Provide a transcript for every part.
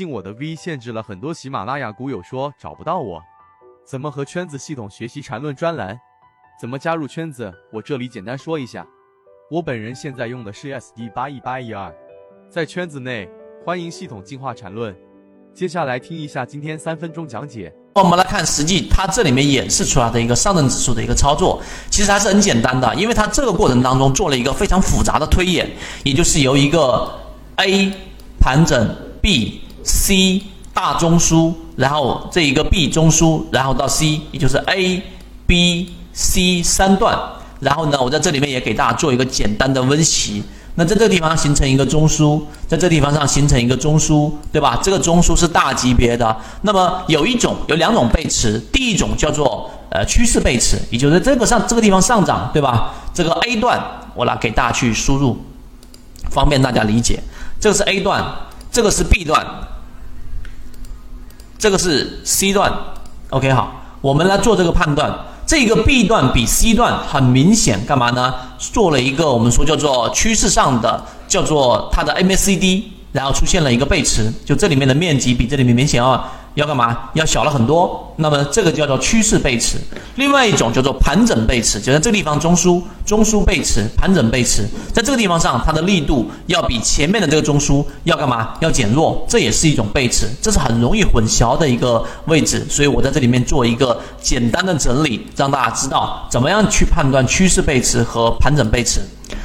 进我的 V 限制了很多喜马拉雅股友说找不到我，怎么和圈子系统学习缠论专栏？怎么加入圈子？我这里简单说一下，我本人现在用的是 SD 八一八一二，在圈子内欢迎系统进化缠论。接下来听一下今天三分钟讲解。我们来看实际它这里面演示出来的一个上证指数的一个操作，其实还是很简单的，因为它这个过程当中做了一个非常复杂的推演，也就是由一个 A 盘整 B。C 大中枢，然后这一个 B 中枢，然后到 C，也就是 A、B、C 三段。然后呢，我在这里面也给大家做一个简单的温习。那在这个地方形成一个中枢，在这地方上形成一个中枢，对吧？这个中枢是大级别的。那么有一种，有两种背驰。第一种叫做呃趋势背驰，也就是这个上这个地方上涨，对吧？这个 A 段我来给大家去输入，方便大家理解。这个是 A 段，这个是 B 段。这个是 C 段，OK 好，我们来做这个判断。这个 B 段比 C 段很明显，干嘛呢？做了一个我们说叫做趋势上的，叫做它的 MACD，然后出现了一个背驰，就这里面的面积比这里面明显要。要干嘛？要小了很多。那么这个叫做趋势背驰。另外一种叫做盘整背驰，就在这个地方中枢，中枢背驰，盘整背驰，在这个地方上，它的力度要比前面的这个中枢要干嘛？要减弱，这也是一种背驰，这是很容易混淆的一个位置。所以我在这里面做一个简单的整理，让大家知道怎么样去判断趋势背驰和盘整背驰。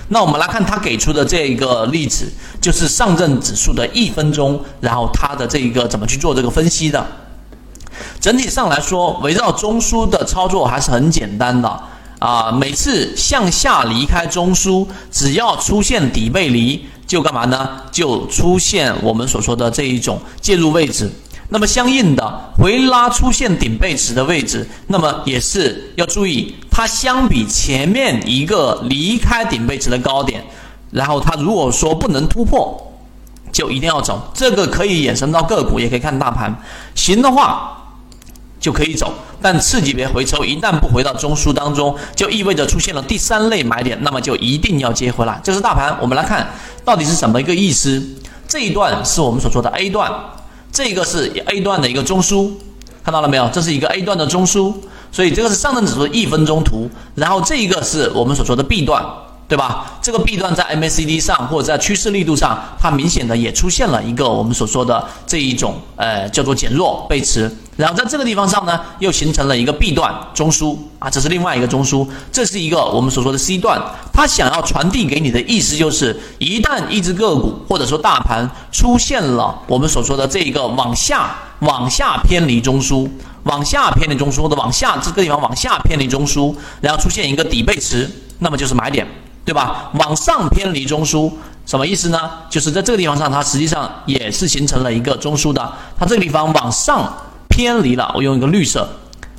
那我们来看他给出的这个例子，就是上证指数的一分钟，然后它的这个怎么去做这个分析的。整体上来说，围绕中枢的操作还是很简单的啊。每次向下离开中枢，只要出现底背离，就干嘛呢？就出现我们所说的这一种介入位置。那么相应的回拉出现顶背驰的位置，那么也是要注意，它相比前面一个离开顶背驰的高点，然后它如果说不能突破，就一定要走。这个可以衍生到个股，也可以看大盘。行的话就可以走，但次级别回抽一旦不回到中枢当中，就意味着出现了第三类买点，那么就一定要接回来。这是大盘，我们来看到底是什么一个意思。这一段是我们所说的 A 段。这个是 A 段的一个中枢，看到了没有？这是一个 A 段的中枢，所以这个是上证指数一分钟图。然后这一个是我们所说的 B 段，对吧？这个 B 段在 MACD 上或者在趋势力度上，它明显的也出现了一个我们所说的这一种呃叫做减弱背驰。然后在这个地方上呢，又形成了一个 B 段中枢啊，这是另外一个中枢，这是一个我们所说的 C 段。它想要传递给你的意思就是，一旦一只个股或者说大盘出现了我们所说的这一个往下、往下偏离中枢、往下偏离中枢或者往下这个地方往下偏离中枢，然后出现一个底背驰，那么就是买点，对吧？往上偏离中枢什么意思呢？就是在这个地方上，它实际上也是形成了一个中枢的，它这个地方往上。偏离了，我用一个绿色，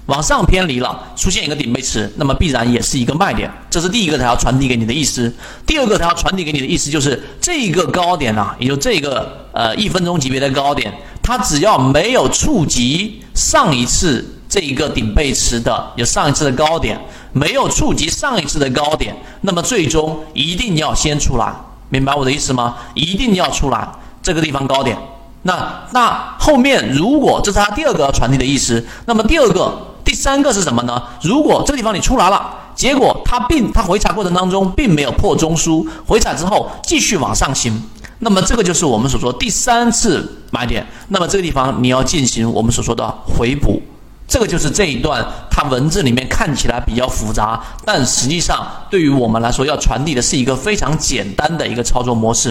往上偏离了，出现一个顶背驰，那么必然也是一个卖点。这是第一个它要传递给你的意思。第二个它要传递给你的意思就是这个高点啊，也就这个呃一分钟级别的高点，它只要没有触及上一次这一个顶背驰的，有上一次的高点，没有触及上一次的高点，那么最终一定要先出来，明白我的意思吗？一定要出来这个地方高点。那那后面如果这是它第二个要传递的意思，那么第二个、第三个是什么呢？如果这个地方你出来了，结果它并它回踩过程当中并没有破中枢，回踩之后继续往上行，那么这个就是我们所说第三次买点。那么这个地方你要进行我们所说的回补，这个就是这一段它文字里面看起来比较复杂，但实际上对于我们来说要传递的是一个非常简单的一个操作模式。